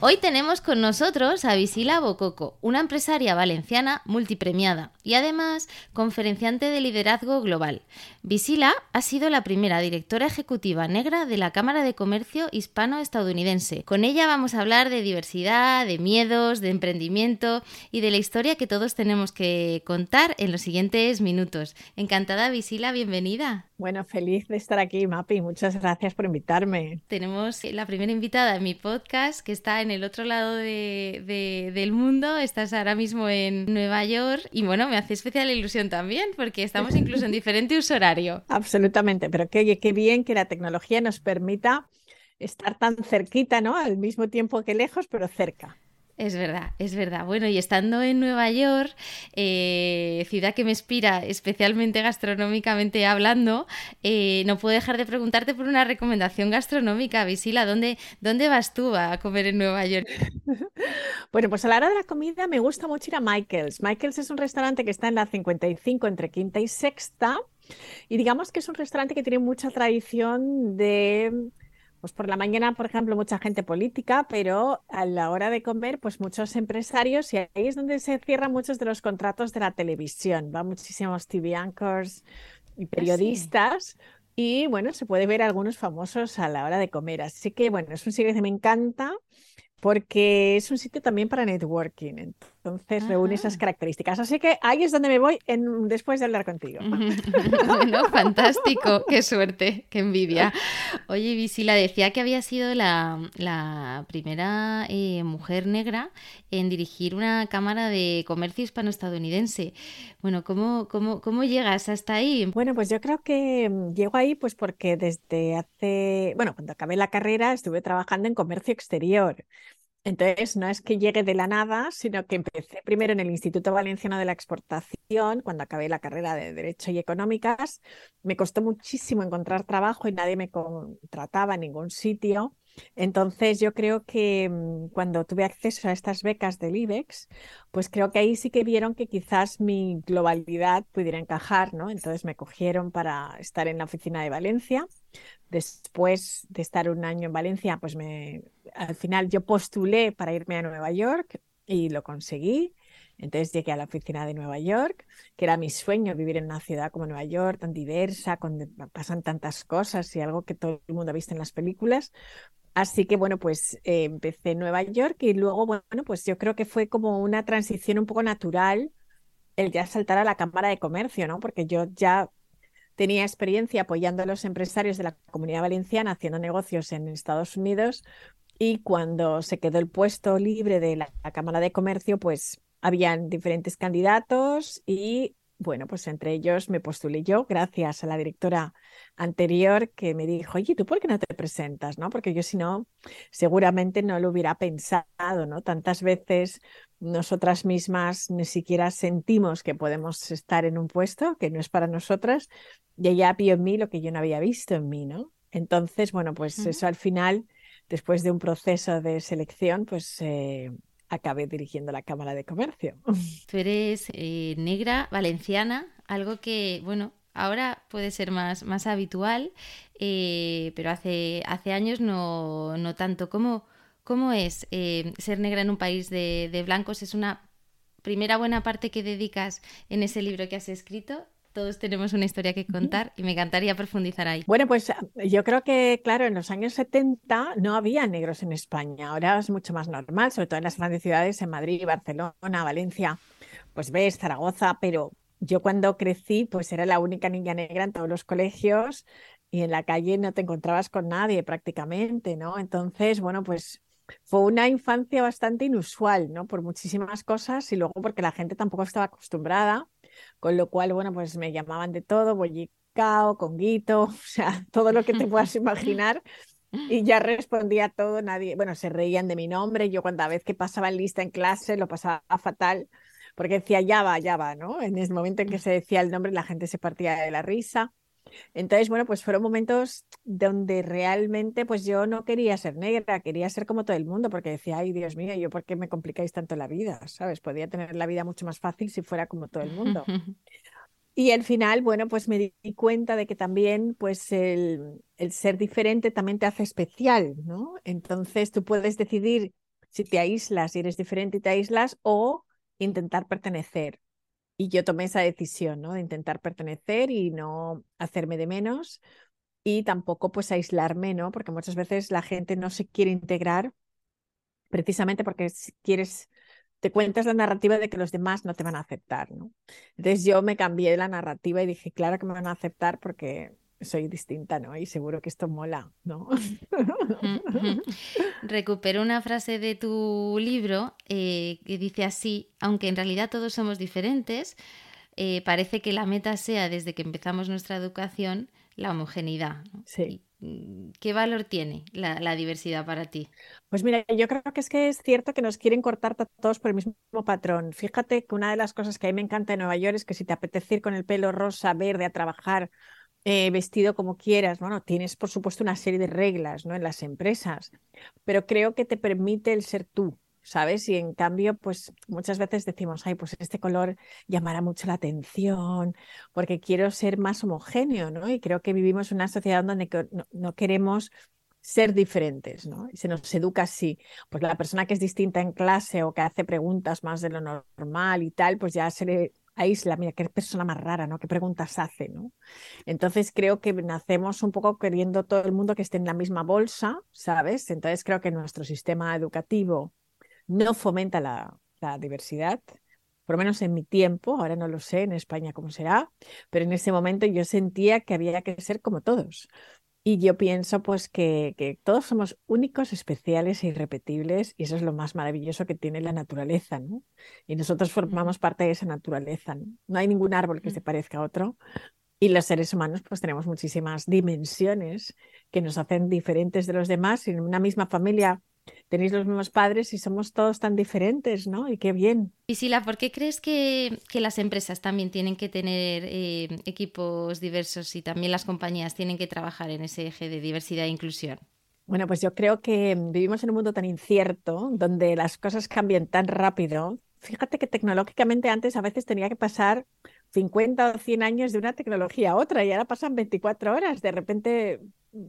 Hoy tenemos con nosotros a Visila Bococo, una empresaria valenciana multipremiada y además conferenciante de liderazgo global. Visila ha sido la primera directora ejecutiva negra de la Cámara de Comercio Hispano-Estadounidense. Con ella vamos a hablar de diversidad, de miedos, de emprendimiento y de la historia que todos tenemos que contar en los siguientes minutos. Encantada, Visila, bienvenida. Bueno, feliz de estar aquí, Mapi. Muchas gracias por invitarme. Tenemos la primera invitada en mi podcast que está en el otro lado del mundo. Estás ahora mismo en Nueva York y bueno, me hace especial ilusión también porque estamos incluso en diferente uso horario. Absolutamente, pero qué, qué bien que la tecnología nos permita estar tan cerquita, ¿no? Al mismo tiempo que lejos, pero cerca. Es verdad, es verdad. Bueno, y estando en Nueva York, eh, ciudad que me inspira especialmente gastronómicamente hablando, eh, no puedo dejar de preguntarte por una recomendación gastronómica, Visila. ¿Dónde, ¿Dónde vas tú a comer en Nueva York? bueno, pues a la hora de la comida me gusta mucho ir a Michael's. Michael's es un restaurante que está en la 55 entre quinta y sexta. Y digamos que es un restaurante que tiene mucha tradición de pues por la mañana, por ejemplo, mucha gente política, pero a la hora de comer, pues muchos empresarios, y ahí es donde se cierran muchos de los contratos de la televisión. Va muchísimos TV anchors y ah, periodistas. Y bueno, se puede ver algunos famosos a la hora de comer. Así que bueno, es un sitio que me encanta porque es un sitio también para networking, entonces reúne esas características. Así que ahí es donde me voy en, después de hablar contigo. bueno, fantástico, qué suerte, qué envidia. Oye, Visila, decía que había sido la, primera eh, mujer negra en dirigir una cámara de comercio hispano-estadounidense. Bueno, ¿cómo, cómo, ¿cómo llegas hasta ahí? Bueno, pues yo creo que mm, llego ahí pues porque desde hace, bueno, cuando acabé la carrera estuve trabajando en comercio exterior. Entonces, no es que llegue de la nada, sino que empecé primero en el Instituto Valenciano de la Exportación, cuando acabé la carrera de Derecho y Económicas. Me costó muchísimo encontrar trabajo y nadie me contrataba en ningún sitio. Entonces, yo creo que mm, cuando tuve acceso a estas becas del IBEX, pues creo que ahí sí que vieron que quizás mi globalidad pudiera encajar, ¿no? Entonces me cogieron para estar en la oficina de Valencia. Después de estar un año en Valencia, pues me, al final yo postulé para irme a Nueva York y lo conseguí. Entonces llegué a la oficina de Nueva York, que era mi sueño vivir en una ciudad como Nueva York, tan diversa, donde pasan tantas cosas y algo que todo el mundo ha visto en las películas. Así que bueno, pues eh, empecé en Nueva York y luego, bueno, pues yo creo que fue como una transición un poco natural el ya saltar a la Cámara de Comercio, ¿no? Porque yo ya tenía experiencia apoyando a los empresarios de la comunidad valenciana haciendo negocios en Estados Unidos y cuando se quedó el puesto libre de la, Cámara de Comercio, pues habían diferentes candidatos y bueno, pues entre ellos me postulé yo, gracias a la directora anterior que me dijo, oye, ¿tú por qué no te presentas? ¿no? Porque yo si no, seguramente no lo hubiera pensado, ¿no? Tantas veces nosotras mismas ni siquiera sentimos que podemos estar en un puesto que no es para nosotras y ella vio en mí lo que yo no había visto en mí, ¿no? Entonces, bueno, pues eso al final, después de un proceso de selección, pues... Eh, acabé dirigiendo la Cámara de Comercio. Tú eres eh, negra, valenciana, algo que, bueno, ahora puede ser más, más habitual, eh, pero hace, hace años no, no tanto. ¿Cómo, cómo es eh, ser negra en un país de, de blancos? ¿Es una primera buena parte que dedicas en ese libro que has escrito? todos tenemos una historia que contar y me encantaría profundizar ahí. Bueno, pues yo creo que, claro, en los años 70 no había negros en España. Ahora es mucho más normal, sobre todo en las grandes ciudades, en Madrid, Barcelona, Valencia, pues ves, Zaragoza, pero yo cuando crecí, pues era la única niña negra en todos los colegios y en la calle no te encontrabas con nadie prácticamente, ¿no? Entonces, bueno, pues fue una infancia bastante inusual, ¿no? Por muchísimas cosas y luego porque la gente tampoco estaba acostumbrada con lo cual, bueno, pues me llamaban de todo, bollicao, conguito, o sea, todo lo que te puedas imaginar. Y ya respondía todo, nadie, bueno, se reían de mi nombre, yo cuando a vez que pasaba lista en clase lo pasaba fatal, porque decía ya va, ya va, ¿no? En ese momento en que se decía el nombre la gente se partía de la risa. Entonces, bueno, pues fueron momentos donde realmente pues yo no quería ser negra, quería ser como todo el mundo, porque decía, ay, Dios mío, ¿yo por qué me complicáis tanto la vida? ¿Sabes? Podría tener la vida mucho más fácil si fuera como todo el mundo. Y al final, bueno, pues me di cuenta de que también, pues el, el ser diferente también te hace especial, ¿no? Entonces tú puedes decidir si te aíslas, si eres diferente y te aíslas, o intentar pertenecer. Y yo tomé esa decisión, ¿no? De intentar pertenecer y no hacerme de menos y tampoco pues aislarme, ¿no? Porque muchas veces la gente no se quiere integrar precisamente porque quieres, te cuentas la narrativa de que los demás no te van a aceptar, ¿no? Entonces yo me cambié la narrativa y dije, claro que me van a aceptar porque soy distinta, ¿no? Y seguro que esto mola, ¿no? Recupero una frase de tu libro eh, que dice así, aunque en realidad todos somos diferentes, eh, parece que la meta sea desde que empezamos nuestra educación la homogeneidad. Sí. Mm, ¿Qué valor tiene la, la, diversidad para ti? Pues mira, yo creo que es que es cierto que nos quieren cortar todos por el mismo patrón. Fíjate que una de las cosas que a mí me encanta de Nueva York es que si te apetece ir con el pelo rosa, verde a trabajar eh, vestido como quieras. Bueno, tienes por supuesto una serie de reglas ¿no? en las empresas, pero creo que te permite el ser tú, ¿sabes? Y en cambio, pues muchas veces decimos, ay, pues este color llamará mucho la atención, porque quiero ser más homogéneo, ¿no? Y creo que vivimos en una sociedad donde no, queremos ser diferentes, ¿no? Se nos educa así. Pues la persona que es distinta en clase o que hace preguntas más de lo normal y tal, pues ya se le aísla, mira, qué persona más rara, ¿no? ¿Qué preguntas hace, ¿no? Entonces creo que nacemos un poco queriendo todo el mundo que esté en la misma bolsa, ¿sabes? Entonces creo que nuestro sistema educativo no fomenta la, la diversidad, por lo menos en mi tiempo, ahora no lo sé en España cómo será, pero en ese momento yo sentía que había que ser como todos. Y yo pienso pues que, que, todos somos únicos, especiales e irrepetibles y eso es lo más maravilloso que tiene la naturaleza, ¿no? Y nosotros formamos parte de esa naturaleza, ¿no? No hay ningún árbol que se parezca a otro y los seres humanos pues tenemos muchísimas dimensiones que nos hacen diferentes de los demás en una misma familia tenéis los mismos padres y somos todos tan diferentes, ¿no? Y qué bien. Y Sila, ¿por qué crees que, las empresas también tienen que tener eh, equipos diversos y también las compañías tienen que trabajar en ese eje de diversidad e inclusión? Bueno, pues yo creo que vivimos en un mundo tan incierto, donde las cosas cambian tan rápido. Fíjate que tecnológicamente antes a veces tenía que pasar 50 o 100 años de una tecnología a otra y ahora pasan 24 horas. De repente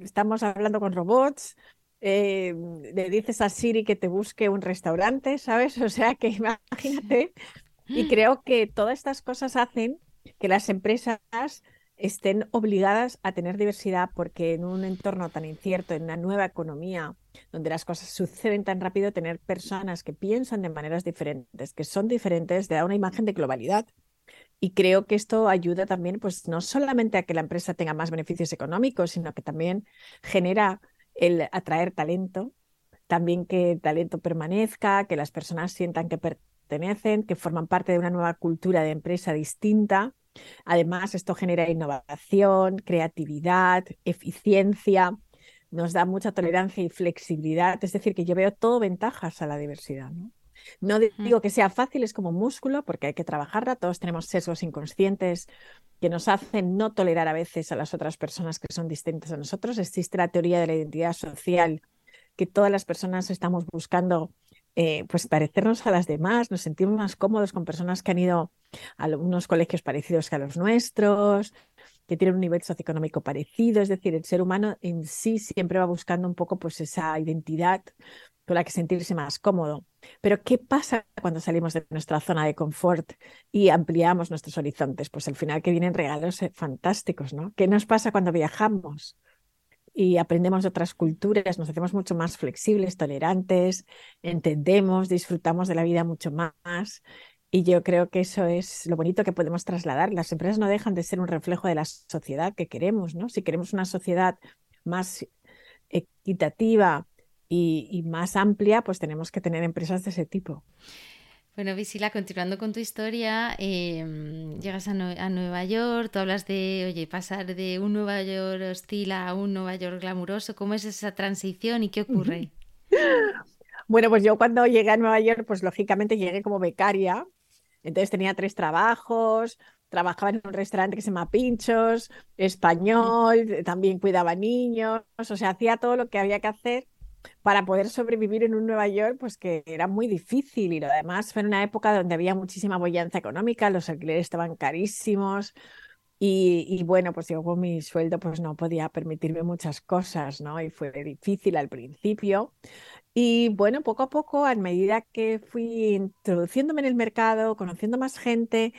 estamos hablando con robots, eh, le dices a Siri que te busque un restaurante, ¿sabes? O sea que imagínate. Y creo que todas estas cosas hacen que las empresas estén obligadas a tener diversidad porque en un entorno tan incierto, en una nueva economía, donde las cosas suceden tan rápido, tener personas que piensan de maneras diferentes, que son diferentes, da una imagen de globalidad. Y creo que esto ayuda también, pues no solamente a que la empresa tenga más beneficios económicos, sino que también genera el atraer talento, también que el talento permanezca, que las personas sientan que pertenecen, que forman parte de una nueva cultura de empresa distinta. Además, esto genera innovación, creatividad, eficiencia, nos da mucha tolerancia y flexibilidad. Es decir, que yo veo todo ventajas a la diversidad. No digo que sea fácil, es como músculo, porque hay que trabajarla. Todos tenemos sesgos inconscientes que nos hacen no tolerar a veces a las otras personas que son distintas a nosotros. Existe la teoría de la identidad social, que todas las personas estamos buscando eh, pues parecernos a las demás, nos sentimos más cómodos con personas que han ido a unos colegios parecidos que a los nuestros, que tienen un nivel socioeconómico parecido, es decir, el ser humano en sí siempre va buscando un poco pues esa identidad con la que sentirse más cómodo. Pero ¿qué pasa cuando salimos de nuestra zona de confort y ampliamos nuestros horizontes? Pues al final que vienen regalos eh, fantásticos, ¿no? ¿Qué nos pasa cuando viajamos? y aprendemos de otras culturas, nos hacemos mucho más flexibles, tolerantes, entendemos, disfrutamos de la vida mucho más. Y yo creo que eso es lo bonito que podemos trasladar. Las empresas no dejan de ser un reflejo de la sociedad que queremos, ¿no? Si queremos una sociedad más equitativa, y, más amplia, pues tenemos que tener empresas de ese tipo. Bueno, Visila, continuando con tu historia, em, llegas a, Nueva York, tú hablas de, oye, pasar de un Nueva York hostil a un Nueva York glamuroso, ¿cómo es esa transición y qué ocurre? Bueno, pues yo cuando llegué a Nueva York, pues lógicamente llegué como becaria Entonces tenía tres trabajos, trabajaba en un restaurante que se llama Pinchos, español, también cuidaba niños, o sea, hacía todo lo que había que hacer para poder sobrevivir en un Nueva York, pues que era muy difícil. Y además fue en una época donde había muchísima bollanza económica, los alquileres estaban carísimos y, y, bueno, pues yo con mi sueldo pues no podía permitirme muchas cosas, ¿no? Y fue difícil al principio. Y bueno, poco a poco, a medida que fui introduciéndome en el mercado, conociendo más gente,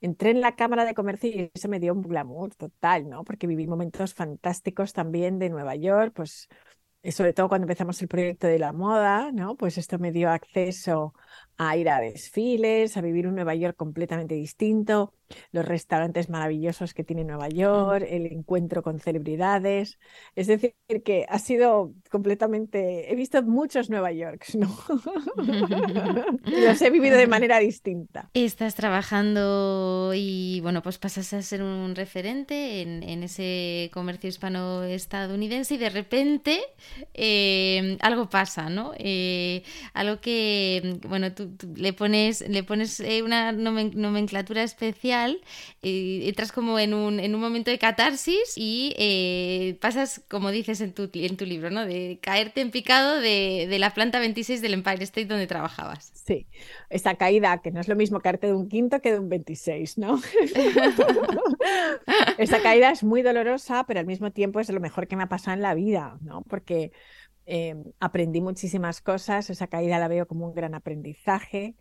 entré en la Cámara de Comercio y eso me dio un glamour total, ¿no? Porque viví momentos fantásticos también de Nueva York, pues sobre todo cuando empezamos el proyecto de la moda, ¿no? Pues esto me dio acceso a ir a desfiles, a vivir un Nueva York completamente distinto, los restaurantes maravillosos que tiene Nueva York, el encuentro con celebridades. Es decir, que ha sido completamente, he visto muchos Nueva Yorks, ¿no? los he vivido de manera distinta. Estás trabajando y, bueno, pues pasas a ser un referente en, ese comercio hispano-estadounidense y de repente eh, algo pasa, ¿no? Eh, algo que, bueno, tú, le pones, le pones eh, una nomenclatura especial entras como en un, en un momento de catarsis y eh, pasas, como dices en tu, en tu libro, ¿no? De caerte en picado de, de, la planta 26 del Empire State donde trabajabas. Sí, esa caída, que no es lo mismo caerte de un quinto que de un 26, ¿no? esa caída es muy dolorosa, pero al mismo tiempo es lo mejor que me ha pasado en la vida, ¿no? Porque... Eh, aprendí muchísimas cosas, esa caída la veo como un gran aprendizaje,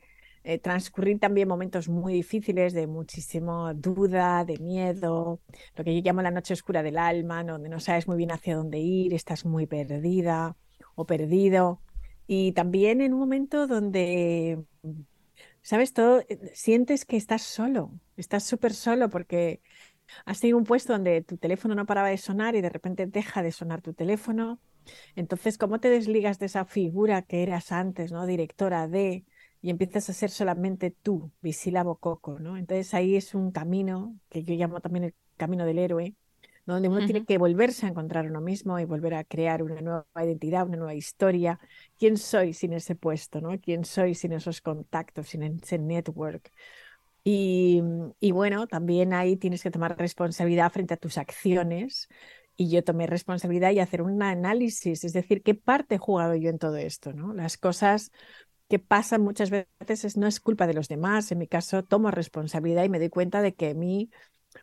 eh, transcurrir también momentos muy difíciles de muchísima duda, de miedo, lo que yo llamo la noche oscura del alma, donde no sabes muy bien hacia dónde ir, estás muy perdida o perdido. Y también en un momento donde, ¿sabes? Todo, eh, sientes que estás solo, estás súper solo porque has tenido un puesto donde tu teléfono no paraba de sonar y de repente deja de sonar tu teléfono. Entonces, ¿cómo te desligas de esa figura que eras antes, ¿no? Directora de, y empiezas a ser solamente tú, Visila Coco, ¿no? Entonces ahí es un camino que yo llamo también el camino del héroe, donde uno tiene que volverse a encontrar uno mismo y volver a crear una nueva identidad, una nueva historia. ¿Quién soy sin ese puesto, no? ¿Quién soy sin esos contactos, sin ese network? Y, y bueno, también ahí tienes que tomar responsabilidad frente a tus acciones. Y yo tomé responsabilidad y hacer un análisis, es decir, ¿qué parte he jugado yo en todo esto? ¿no? Las cosas que pasa muchas veces no es culpa de los demás. En mi caso, tomo responsabilidad y me doy cuenta de que mí,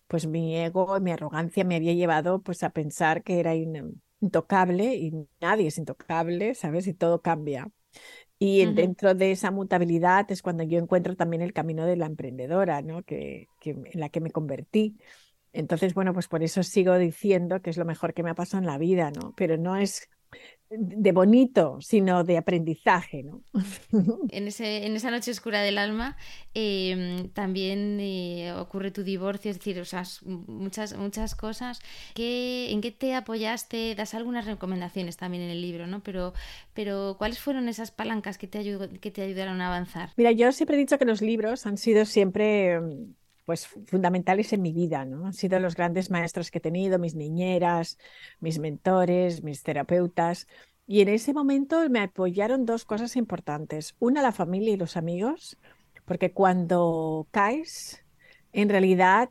pues mi ego, mi arrogancia me había llevado pues a pensar que era intocable y nadie es intocable, ¿sabes? Y todo cambia. Y dentro de esa mutabilidad es cuando yo encuentro también el camino de la emprendedora, ¿no? Que, que, en la que me convertí. Entonces, bueno, pues por eso sigo diciendo que es lo mejor que me ha pasado en la vida, ¿no? Pero no es de bonito, sino de aprendizaje. ¿no? En, ese, en esa noche oscura del alma em, también eh, ocurre tu divorcio, es decir, o sea, muchas, muchas cosas. ¿En qué te apoyaste? Das algunas recomendaciones también en el libro, ¿no? Pero, pero ¿cuáles fueron esas palancas que te, que te ayudaron a avanzar? Mira, yo siempre he dicho que los libros han sido siempre em, pues fundamentales en mi vida, ¿no? Han sido los grandes maestros que he tenido, mis niñeras, mis mentores, mis terapeutas. Y en ese momento me apoyaron dos cosas importantes. Una, la familia y los amigos, porque cuando caes, en realidad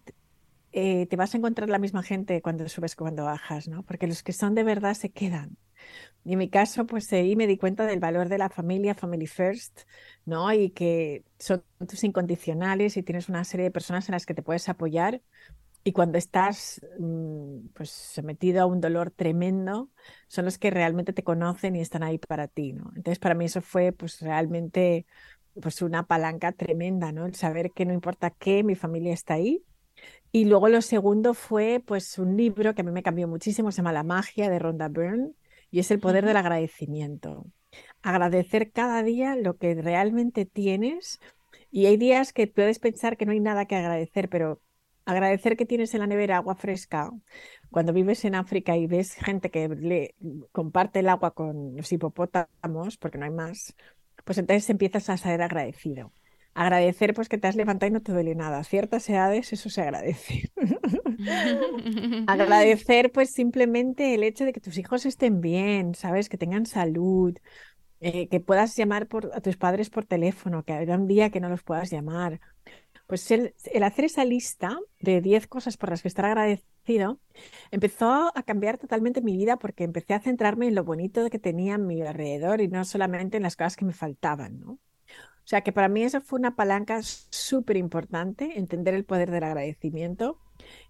eh, te vas a encontrar la misma gente cuando subes que cuando bajas, ¿no? Porque los que son de verdad se quedan. Y en mi caso, pues ahí me di cuenta del valor de la familia, Family First, ¿no? Y que son tus incondicionales y tienes una serie de personas en las que te puedes apoyar. Y cuando estás mm, pues sometido a un dolor tremendo, son los que realmente te conocen y están ahí para ti, ¿no? Entonces, para mí eso fue pues realmente pues una palanca tremenda, ¿no? El saber que no importa qué, mi familia está ahí. Y luego lo segundo fue pues un libro que a mí me cambió muchísimo, se llama La magia de Rhonda Byrne y es el poder del agradecimiento. Agradecer cada día lo que realmente tienes y hay días que puedes pensar que no hay nada que agradecer, pero agradecer que tienes en la nevera agua fresca. Cuando vives en África y ves gente que le comparte el agua con los hipopótamos, porque no hay más, pues entonces empiezas a ser agradecido. Agradecer pues que te has levantado y no te duele nada. Ciertas edades eso se agradece. Agradecer pues simplemente el hecho de que tus hijos estén bien, ¿sabes? Que tengan salud. eh, que puedas llamar por, a tus padres por teléfono, que haya un día que no los puedas llamar. Pues el, hacer esa lista de 10 cosas por las que estar agradecido empezó a cambiar totalmente mi vida porque empecé a centrarme en lo bonito que tenía a mi alrededor y no solamente en las cosas que me faltaban, ¿no? O sea que para mí eso fue una palanca súper importante, entender el poder del agradecimiento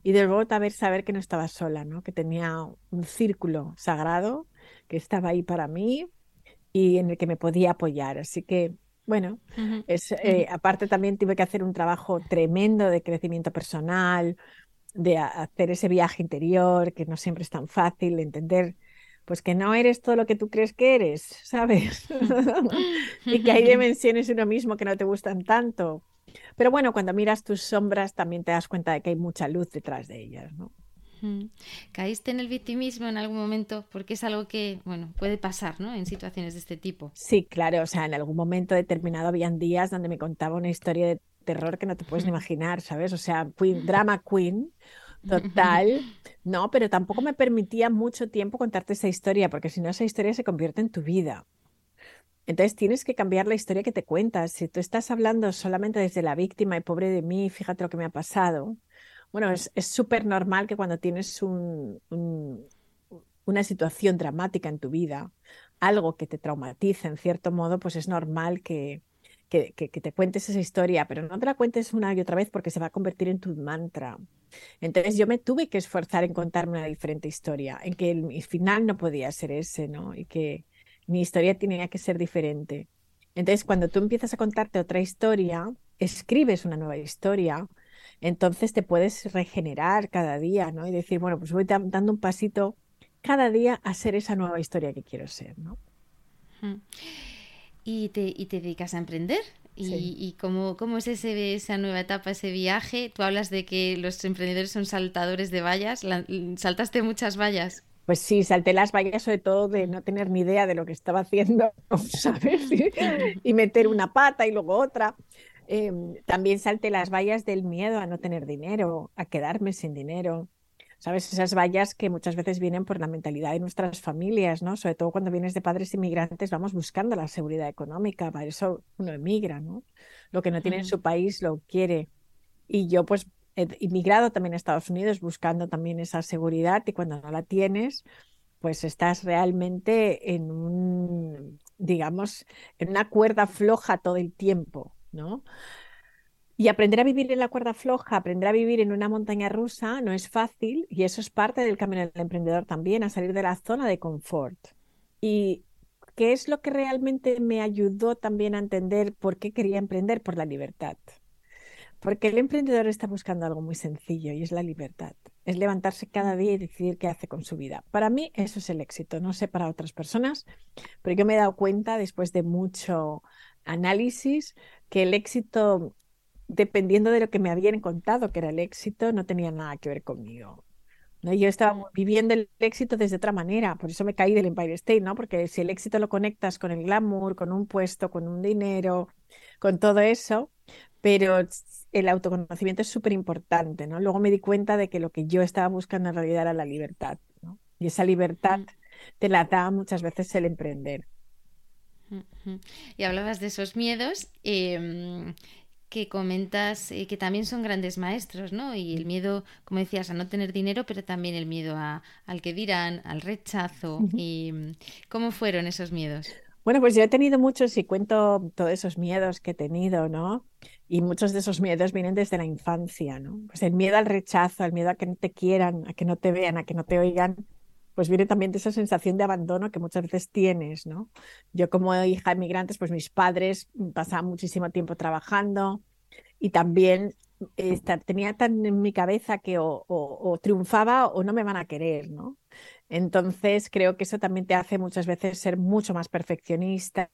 y de luego saber, saber que no estaba sola, ¿no? que tenía un círculo sagrado que estaba ahí para mí y en el que me podía apoyar. Así que, bueno, es, eh, aparte también tuve que hacer un trabajo tremendo de crecimiento personal, de hacer ese viaje interior, que no siempre es tan fácil, entender pues que no eres todo lo que tú crees que eres, ¿sabes? y que hay dimensiones en uno mismo que no te gustan tanto. Pero bueno, cuando miras tus sombras también te das cuenta de que hay mucha luz detrás de ellas, ¿no? ¿Caíste en el victimismo en algún momento? Porque es algo que, bueno, puede pasar, ¿no? En situaciones de este tipo. Sí, claro. O sea, en algún momento determinado habían días donde me contaba una historia de terror que no te puedes imaginar, ¿sabes? O sea, queen, drama queen total, no, pero tampoco me permitía mucho tiempo contarte esa historia, porque si no, esa historia se convierte en tu vida. Entonces tienes que cambiar la historia que te cuentas. Si tú estás hablando solamente desde la víctima y pobre de mí, fíjate lo que me ha pasado, bueno, es súper normal que cuando tienes un, una situación dramática en tu vida, algo que te traumatiza en cierto modo, pues es normal que, que, que, te cuentes esa historia, pero no te la cuentes una y otra vez porque se va a convertir en tu mantra. Entonces yo me tuve que esforzar en contarme una diferente historia, en que el, final no podía ser ese, ¿no? Y que mi historia tenía que ser diferente. Entonces cuando tú empiezas a contarte otra historia, escribes una nueva historia, entonces te puedes regenerar cada día, ¿no? Y decir, bueno, pues voy dando un pasito cada día a ser esa nueva historia que quiero ser, ¿no? ¿Y te, y te dedicas a emprender? ¿Y, y cómo, cómo, es ese, esa nueva etapa, ese viaje? Tú hablas de que los emprendedores son saltadores de vallas. ¿Saltaste muchas vallas? Pues sí, salté las vallas sobre todo de no tener ni idea de lo que estaba haciendo, ¿sabes? y meter una pata y luego otra. Em, también salté las vallas del miedo a no tener dinero, a quedarme sin dinero. ¿Sabes? Esas vallas que muchas veces vienen por la mentalidad de nuestras familias, ¿no? Sobre todo cuando vienes de padres inmigrantes, vamos buscando la seguridad económica, para eso uno emigra, ¿no? Lo que no tiene en su país lo quiere. Y yo pues he inmigrado también a Estados Unidos buscando también esa seguridad y cuando no la tienes, pues estás realmente en un, digamos, en una cuerda floja todo el tiempo, ¿no? Y aprender a vivir en la cuerda floja, aprender a vivir en una montaña rusa no es fácil y eso es parte del camino del emprendedor también, a salir de la zona de confort. ¿Y qué es lo que realmente me ayudó también a entender por qué quería emprender? Por la libertad. Porque el emprendedor está buscando algo muy sencillo y es la libertad. Es levantarse cada día y decidir qué hace con su vida. Para mí eso es el éxito. No sé para otras personas, pero yo me he dado cuenta después de mucho análisis que el éxito dependiendo de lo que me habían contado que era el éxito, no tenía nada que ver conmigo. ¿no? Yo estaba viviendo el éxito desde otra manera, por eso me caí del Empire State, ¿no? Porque si el éxito lo conectas con el glamour, con un puesto, con un dinero, con todo eso, pero el autoconocimiento es súper importante, ¿no? Luego me di cuenta de que lo que yo estaba buscando en realidad era la libertad, ¿no? Y esa libertad te la da muchas veces el emprender. Y hablabas de esos miedos. Eh, que comentas eh, que también son grandes maestros, ¿no? Y el miedo, como decías, a no tener dinero, pero también el miedo a, al que dirán, al rechazo. y, ¿Cómo fueron esos miedos? Bueno, pues yo he tenido muchos y cuento todos esos miedos que he tenido, ¿no? Y muchos de esos miedos vienen desde la infancia, ¿no? Pues el miedo al rechazo, el miedo a que no te quieran, a que no te vean, a que no te oigan, pues viene también de esa sensación de abandono que muchas veces tienes, ¿no? Yo como hija de migrantes, pues mis padres pasaban muchísimo tiempo trabajando y también tenía tan en mi cabeza que o, triunfaba o no me van a querer, ¿no? Entonces creo que eso también te hace muchas veces ser mucho más perfeccionista,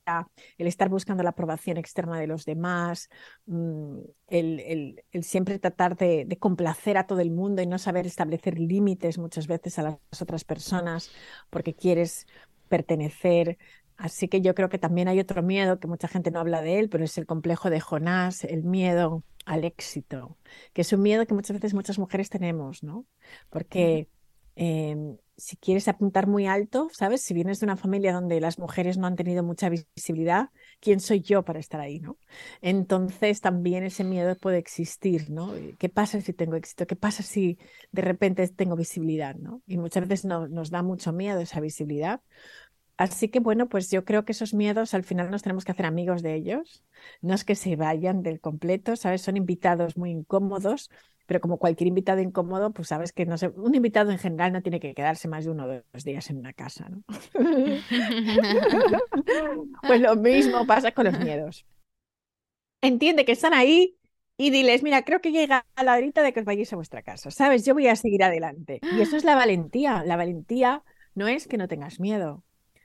el estar buscando la aprobación externa de los demás, mm, el, siempre tratar de, complacer a todo el mundo y no saber establecer límites muchas veces a las otras personas porque quieres pertenecer. Así que yo creo que también hay otro miedo que mucha gente no habla de él, pero es el complejo de Jonás, el miedo al éxito, que es un miedo que muchas veces muchas mujeres tenemos, ¿no? Porque... Em, si quieres apuntar muy alto, ¿sabes? Si vienes de una familia donde las mujeres no han tenido mucha visibilidad, ¿quién soy yo para estar ahí, ¿no? Entonces también ese miedo puede existir, ¿no? ¿Qué pasa si tengo éxito? ¿Qué pasa si de repente tengo visibilidad, ¿no? Y muchas veces no, nos da mucho miedo esa visibilidad. Así que bueno, pues yo creo que esos miedos al final nos tenemos que hacer amigos de ellos. No es que se vayan del completo, ¿sabes? Son invitados muy incómodos, pero como cualquier invitado incómodo, pues sabes que no sé, un invitado en general no tiene que quedarse más de uno o dos días en una casa, ¿no? pues lo mismo pasa con los miedos. Entiende que están ahí y diles, mira, creo que llega la horita de que os vayáis a vuestra casa, ¿sabes? Yo voy a seguir adelante. Y eso es la valentía. La valentía no es que no tengas miedo.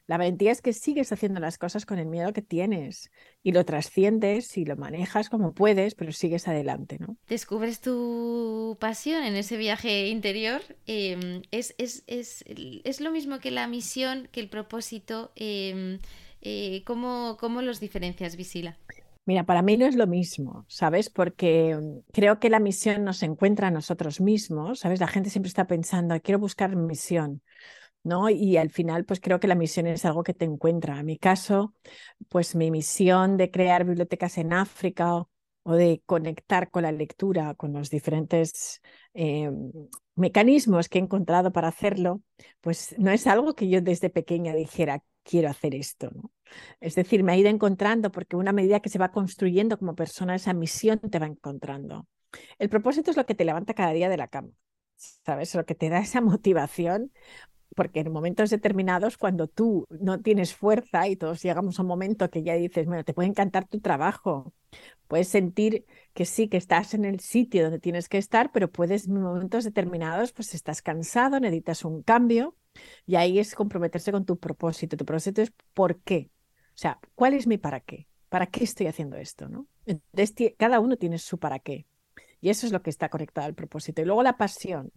La valentía es que sigues haciendo las cosas con el miedo que tienes y lo trasciendes y lo manejas como puedes, pero sigues adelante, ¿no? Descubres tu pasión en ese viaje interior. Em, es, es, es, es, lo mismo que la misión, que el propósito. Eh, eh, ¿cómo, ¿Cómo los diferencias, Visila? Mira, para mí no es lo mismo, ¿sabes? Porque mm, creo que la misión nos encuentra a nosotros mismos, ¿sabes? La gente siempre está pensando, quiero buscar misión. ¿No? Y al final, pues creo que la misión es algo que te encuentra. En mi caso, pues mi misión de crear bibliotecas en África o de conectar con la lectura, con los diferentes eh, mecanismos que he encontrado para hacerlo, pues no es algo que yo desde pequeña dijera, quiero hacer esto, ¿no? Es decir, me ha ido encontrando porque una medida que se va construyendo como persona, esa misión te va encontrando. El propósito es lo que te levanta cada día de la cama. ¿Sabes? Lo que te da esa motivación porque en momentos determinados, cuando tú no tienes fuerza y todos llegamos a un momento que ya dices, bueno, te puede encantar tu trabajo, puedes sentir que sí, que estás en el sitio donde tienes que estar, pero puedes en momentos determinados, pues estás cansado, necesitas un cambio y ahí es comprometerse con tu propósito. Tu propósito es por qué, o sea, ¿cuál es mi para qué? ¿Para qué estoy haciendo esto? ¿no? Entonces, cada uno tiene su para qué. Y eso es lo que está conectado al propósito. Y luego la pasión.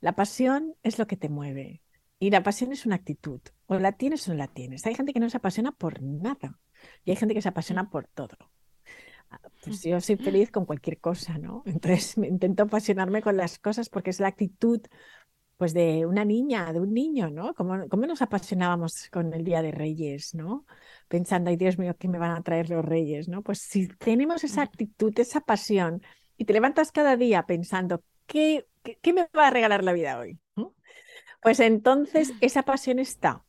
La pasión es lo que te mueve. Y la pasión es una actitud. O la tienes o no la tienes. Hay gente que no se apasiona por nada. Y hay gente que se apasiona por todo. Ah, pues yo soy feliz con cualquier cosa, ¿no? Entonces me intento apasionarme con las cosas porque es la actitud pues de una niña, de un niño, ¿no? Como, nos apasionábamos con el Día de Reyes, ¿no? Pensando, ay Dios mío, ¿qué me van a traer los Reyes, ¿no? Pues si tenemos esa actitud, esa pasión, y te levantas cada día pensando, ¿qué, qué, qué me va a regalar la vida hoy? Pues entonces esa pasión está.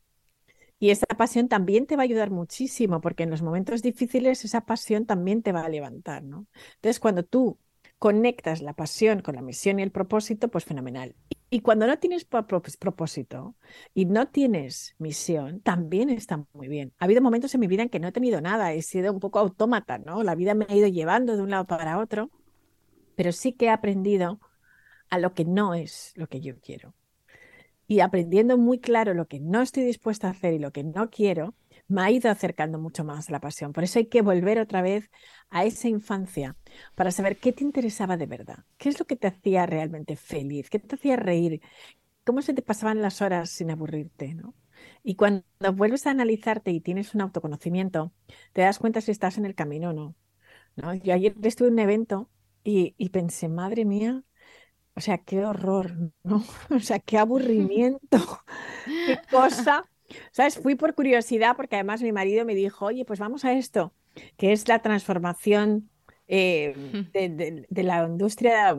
Y esa pasión también te va a ayudar muchísimo, porque en los momentos difíciles esa pasión también te va a levantar, ¿no? Entonces, cuando tú conectas la pasión con la misión y el propósito, pues fenomenal. Y cuando no tienes propósito y no tienes misión, también está muy bien. Ha habido momentos en mi vida en que no he tenido nada, he sido un poco autómata, ¿no? La vida me ha ido llevando de un lado para otro, pero sí que he aprendido a lo que no es lo que yo quiero y aprendiendo muy claro lo que no estoy dispuesta a hacer y lo que no quiero, me ha ido acercando mucho más a la pasión. Por eso hay que volver otra vez a esa infancia para saber qué te interesaba de verdad, qué es lo que te hacía realmente feliz, qué te hacía reír, cómo se te pasaban las horas sin aburrirte, ¿no? Y cuando vuelves a analizarte y tienes un autoconocimiento, te das cuenta si estás en el camino o no. ¿no? Yo ayer estuve en un evento y, y pensé, madre mía, o sea, qué horror, ¿no? O sea, qué aburrimiento, qué cosa. ¿Sabes? Fui por curiosidad porque además mi marido me dijo, oye, pues vamos a esto, que es la transformación eh, de, la industria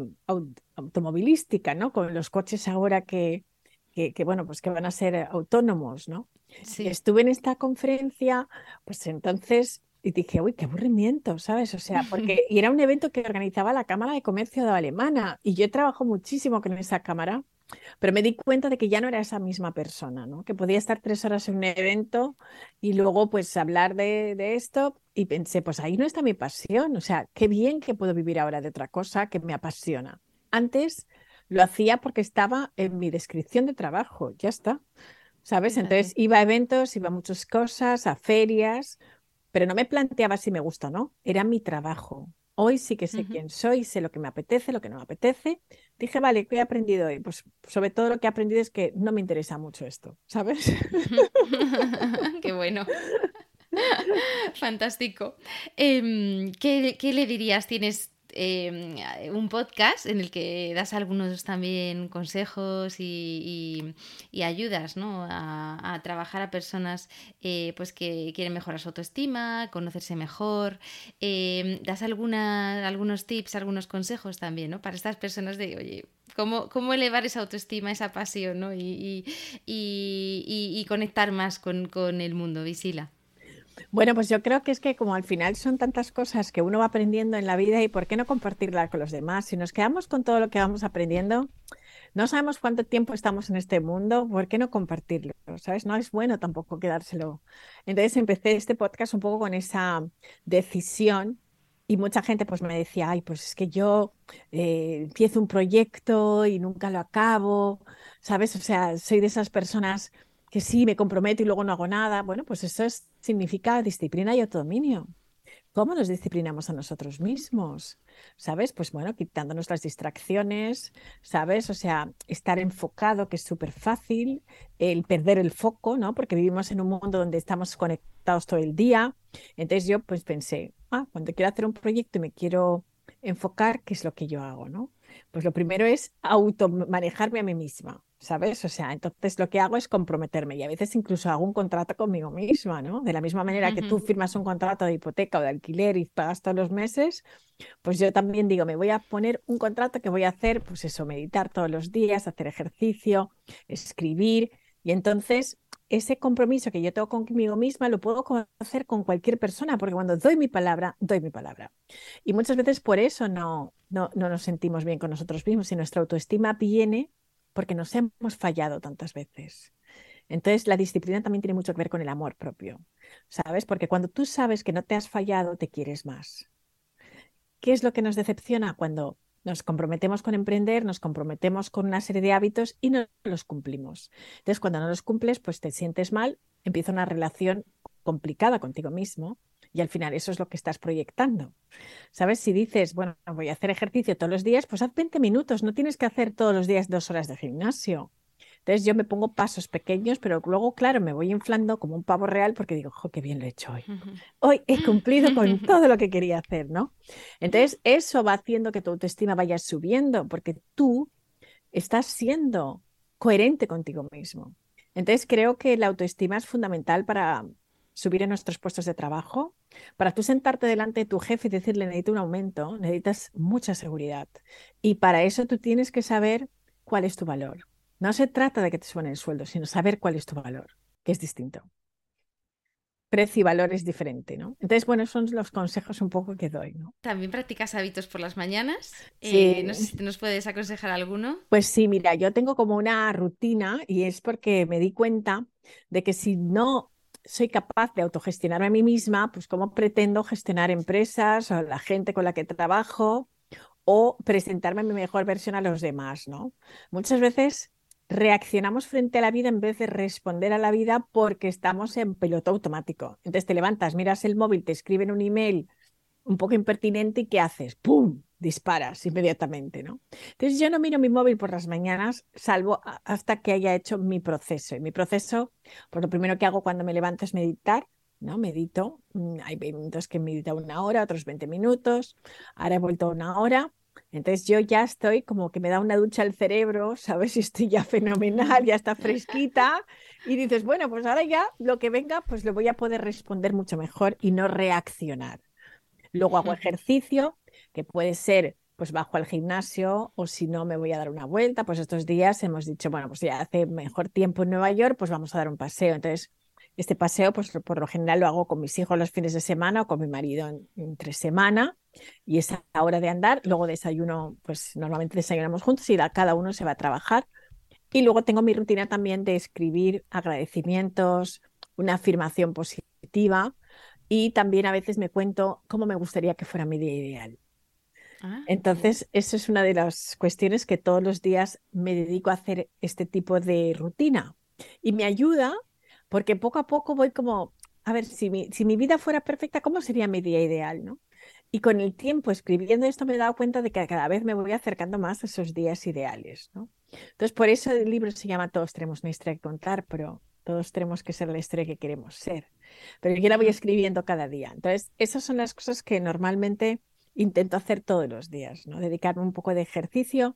automovilística, ¿no? Con los coches ahora que, que, que, bueno, pues que van a ser autónomos, ¿no? Sí. Estuve en esta conferencia, pues entonces y dije, uy, qué aburrimiento, ¿sabes? O sea, porque y era un evento que organizaba la Cámara de Comercio de Alemana y yo trabajo muchísimo con esa cámara, pero me di cuenta de que ya no era esa misma persona, ¿no? Que podía estar tres horas en un evento y luego pues hablar de, de esto y pensé, pues ahí no está mi pasión, o sea, qué bien que puedo vivir ahora de otra cosa que me apasiona. Antes lo hacía porque estaba en mi descripción de trabajo, ya está. ¿Sabes? Entonces iba a eventos, iba a muchas cosas, a ferias, pero no me planteaba si me gusta o no, era mi trabajo. Hoy sí que sé quién soy, sé lo que me apetece, lo que no me apetece. Dije, vale, ¿qué he aprendido hoy? Pues sobre todo lo que he aprendido es que no me interesa mucho esto, ¿sabes? Qué bueno. Fantástico. Em, ¿qué, le dirías? ¿Tienes em, un podcast en el que das algunos también consejos y, ayudas ¿no? a, trabajar a personas eh, pues que quieren mejorar su autoestima, conocerse mejor. Em, das alguna, algunos tips, algunos consejos también ¿no? para estas personas de, oye, ¿cómo, cómo elevar esa autoestima, esa pasión ¿no? y, y, conectar más con, con el mundo, Visila. Bueno, pues yo creo que es que como al final son tantas cosas que uno va aprendiendo en la vida y por qué no compartirlas con los demás. Si nos quedamos con todo lo que vamos aprendiendo, no sabemos cuánto tiempo estamos en este mundo, ¿por qué no compartirlo? ¿Sabes? No es bueno tampoco quedárselo. Entonces empecé este podcast un poco con esa decisión y mucha gente pues me decía, ay, pues es que yo eh, empiezo un proyecto y nunca lo acabo, ¿sabes? O sea, soy de esas personas que sí, me comprometo y luego no hago nada. Bueno, pues eso significa disciplina y autodominio. ¿Cómo nos disciplinamos a nosotros mismos? ¿Sabes? Pues bueno, quitándonos las distracciones, ¿sabes? O sea, estar enfocado, que es súper fácil, el perder el foco, ¿no? Porque vivimos en un mundo donde estamos conectados todo el día. Entonces yo pues pensé, ah, cuando quiero hacer un proyecto y me quiero enfocar, ¿qué es lo que yo hago, ¿no? Pues lo primero es automanejarme a mí misma. ¿sabes? O sea, entonces lo que hago es comprometerme y a veces incluso hago un contrato conmigo misma, ¿no? De la misma manera que tú firmas un contrato de hipoteca o de alquiler y pagas todos los meses, pues yo también digo, me voy a poner un contrato que voy a hacer, pues eso, meditar todos los días, hacer ejercicio, escribir y entonces ese compromiso que yo tengo conmigo misma lo puedo hacer con cualquier persona, porque cuando doy mi palabra, doy mi palabra. Y muchas veces por eso no, no, no nos sentimos bien con nosotros mismos y nuestra autoestima viene porque nos hemos fallado tantas veces. Entonces, la disciplina también tiene mucho que ver con el amor propio, ¿sabes? Porque cuando tú sabes que no te has fallado, te quieres más. ¿Qué es lo que nos decepciona cuando nos comprometemos con emprender, nos comprometemos con una serie de hábitos y no los cumplimos? Entonces, cuando no los cumples, pues te sientes mal, empieza una relación complicada contigo mismo y al final eso es lo que estás proyectando. ¿Sabes? Si dices, bueno, voy a hacer ejercicio todos los días, pues haz 20 minutos, no tienes que hacer todos los días dos horas de gimnasio. Entonces yo me pongo pasos pequeños, pero luego, claro, me voy inflando como un pavo real porque digo, jo, qué bien lo he hecho hoy. Hoy he cumplido con todo lo que quería hacer, ¿no? Entonces eso va haciendo que tu autoestima vaya subiendo porque tú estás siendo coherente contigo mismo. Entonces creo que la autoestima es fundamental para, subir en nuestros puestos de trabajo, para tú sentarte delante de tu jefe y decirle necesito un aumento, necesitas mucha seguridad. Y para eso tú tienes que saber cuál es tu valor. No se trata de que te suene el sueldo, sino saber cuál es tu valor, que es distinto. Precio y valor es diferente, ¿no? Entonces, bueno, son los consejos un poco que doy, ¿no? ¿También practicas hábitos por las mañanas? Sí. Eh, no sé si nos puedes aconsejar alguno. Pues sí, mira, yo tengo como una rutina y es porque me di cuenta de que si no soy capaz de autogestionarme a mí misma, pues cómo pretendo gestionar empresas o la gente con la que trabajo o presentarme mi mejor versión a los demás, ¿no? Muchas veces reaccionamos frente a la vida en vez de responder a la vida porque estamos en piloto automático. Entonces te levantas, miras el móvil, te escriben un email un poco impertinente y ¿qué haces? ¡Pum! disparas inmediatamente, ¿no? Entonces yo no miro mi móvil por las mañanas, salvo hasta que haya hecho mi proceso. Y mi proceso, pues lo primero que hago cuando me levanto es meditar, ¿no? Medito, mm, hay minutos que medita una hora, otros 20 minutos, ahora he vuelto una hora. Entonces yo ya estoy como que me da una ducha al cerebro, ¿sabes? si estoy ya fenomenal, ya está fresquita. Y dices, bueno, pues ahora ya lo que venga, pues lo voy a poder responder mucho mejor y no reaccionar. Luego hago ejercicio, que puede ser pues bajo al gimnasio o si no me voy a dar una vuelta, pues estos días hemos dicho, bueno, pues ya hace mejor tiempo en Nueva York, pues vamos a dar un paseo. Entonces, este paseo, pues por lo general lo hago con mis hijos los fines de semana o con mi marido entre semana y esa hora de andar, luego desayuno, pues normalmente desayunamos juntos y cada uno se va a trabajar. Y luego tengo mi rutina también de escribir agradecimientos, una afirmación positiva y también a veces me cuento cómo me gustaría que fuera mi día ideal. Ah, Entonces, eso es una de las cuestiones que todos los días me dedico a hacer este tipo de rutina. Y me ayuda porque poco a poco voy como, a ver, si mi, si mi vida fuera perfecta, ¿cómo sería mi día ideal? ¿no? Y con el tiempo escribiendo esto me he dado cuenta de que cada vez me voy acercando más a esos días ideales. ¿no? Entonces, por eso el libro se llama Todos tenemos una historia que contar, pero todos tenemos que ser la historia que queremos ser. Pero yo la voy escribiendo cada día. Entonces, esas son las cosas que normalmente intento hacer todos los días, ¿no? Dedicarme un poco de ejercicio.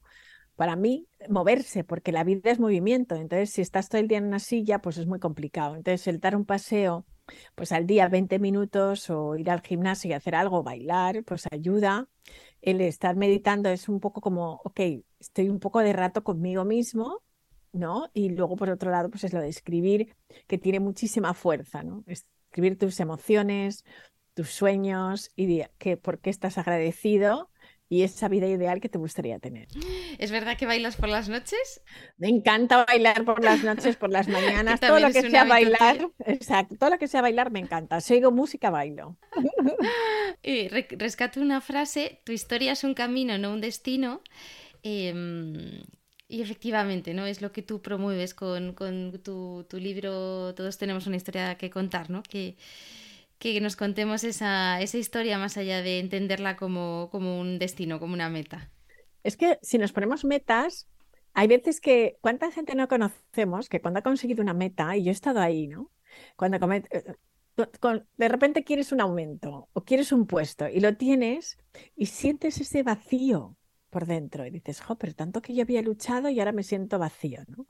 Para mí, moverse, porque la vida es movimiento. Entonces, si estás todo el día en una silla, pues es muy complicado. Entonces, el dar un paseo, pues al día 20 minutos o ir al gimnasio y hacer algo, bailar, pues ayuda. El estar meditando es un poco como, ok, estoy un poco de rato conmigo mismo, ¿no? Y luego, por otro lado, pues es lo de escribir, que tiene muchísima fuerza, ¿no? Escribir tus emociones, tus sueños y que por qué estás agradecido y esa vida ideal que te gustaría tener. ¿Es verdad que bailas por las noches? Me encanta bailar por las noches, por las mañanas, todo lo que sea bailar, exacto, todo lo que sea bailar me encanta. Si oigo música, bailo. Y rescato una frase, tu historia es un camino, no un destino. Em, y efectivamente, ¿no? Es lo que tú promueves con, tu, tu, libro Todos tenemos una historia que contar, ¿no? Que, que nos contemos esa, esa historia más allá de entenderla como, como un destino, como una meta. Es que si nos ponemos metas, hay veces que, ¿cuánta gente no conocemos que cuando ha conseguido una meta, y yo he estado ahí, ¿no? Cuando eh, de repente quieres un aumento o quieres un puesto y lo tienes y sientes ese vacío por dentro y dices, jo, pero tanto que yo había luchado y ahora me siento vacío, ¿no?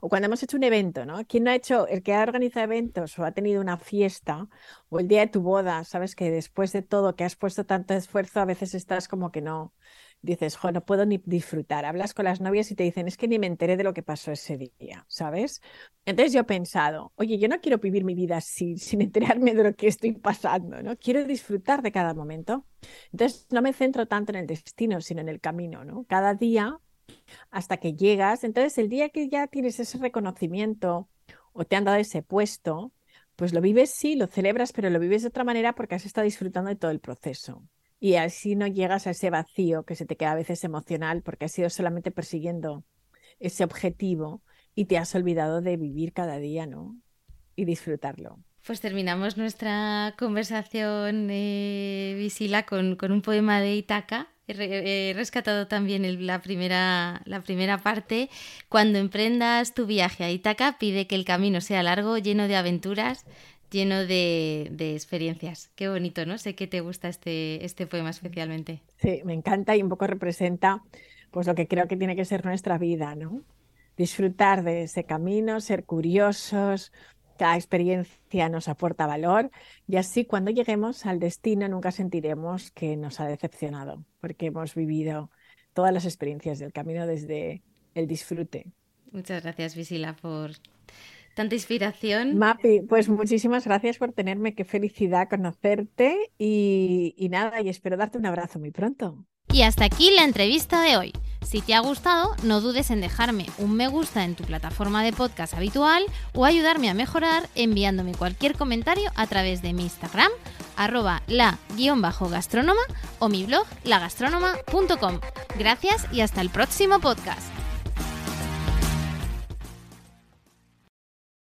O cuando hemos hecho un evento, ¿no? ¿Quién no ha hecho, el que ha organizado eventos o ha tenido una fiesta o el día de tu boda, sabes que después de todo que has puesto tanto esfuerzo, a veces estás como que no, dices, jo, no puedo ni disfrutar. Hablas con las novias y te dicen, es que ni me enteré de lo que pasó ese día, ¿sabes? Entonces yo he pensado, oye, yo no quiero vivir mi vida así, sin enterarme de lo que estoy pasando, ¿no? Quiero disfrutar de cada momento. Entonces no me centro tanto en el destino, sino en el camino, ¿no? Cada día hasta que llegas. Entonces el día que ya tienes ese reconocimiento o te han dado ese puesto, pues lo vives, sí, lo celebras, pero lo vives de otra manera porque has estado disfrutando de todo el proceso y así no llegas a ese vacío que se te queda a veces emocional porque has ido solamente persiguiendo ese objetivo y te has olvidado de vivir cada día, ¿no? Y disfrutarlo. Pues terminamos nuestra conversación, eh, Visila, con, con, un poema de Itaca. He, rescatado también la, primera, la primera parte. Cuando emprendas tu viaje a Itaca, pide que el camino sea largo, lleno de aventuras, lleno de, experiencias. Qué bonito, ¿no? Sé que te gusta este, este poema especialmente. Sí, me encanta y un poco representa pues lo que creo que tiene que ser nuestra vida, ¿no? Disfrutar de ese camino, ser curiosos, cada experiencia nos aporta valor y así cuando lleguemos al destino nunca sentiremos que nos ha decepcionado, porque hemos vivido todas las experiencias del camino desde el disfrute. Muchas gracias, Visila, por tanta inspiración. Mapi, pues muchísimas gracias por tenerme, qué felicidad conocerte y, y nada, y espero darte un abrazo muy pronto. Y hasta aquí la entrevista de hoy. Si te ha gustado, no dudes en dejarme un me gusta en tu plataforma de podcast habitual o ayudarme a mejorar enviándome cualquier comentario a través de mi Instagram, arroba la-gastrónoma o mi blog lagastronoma.com. Gracias y hasta el próximo podcast.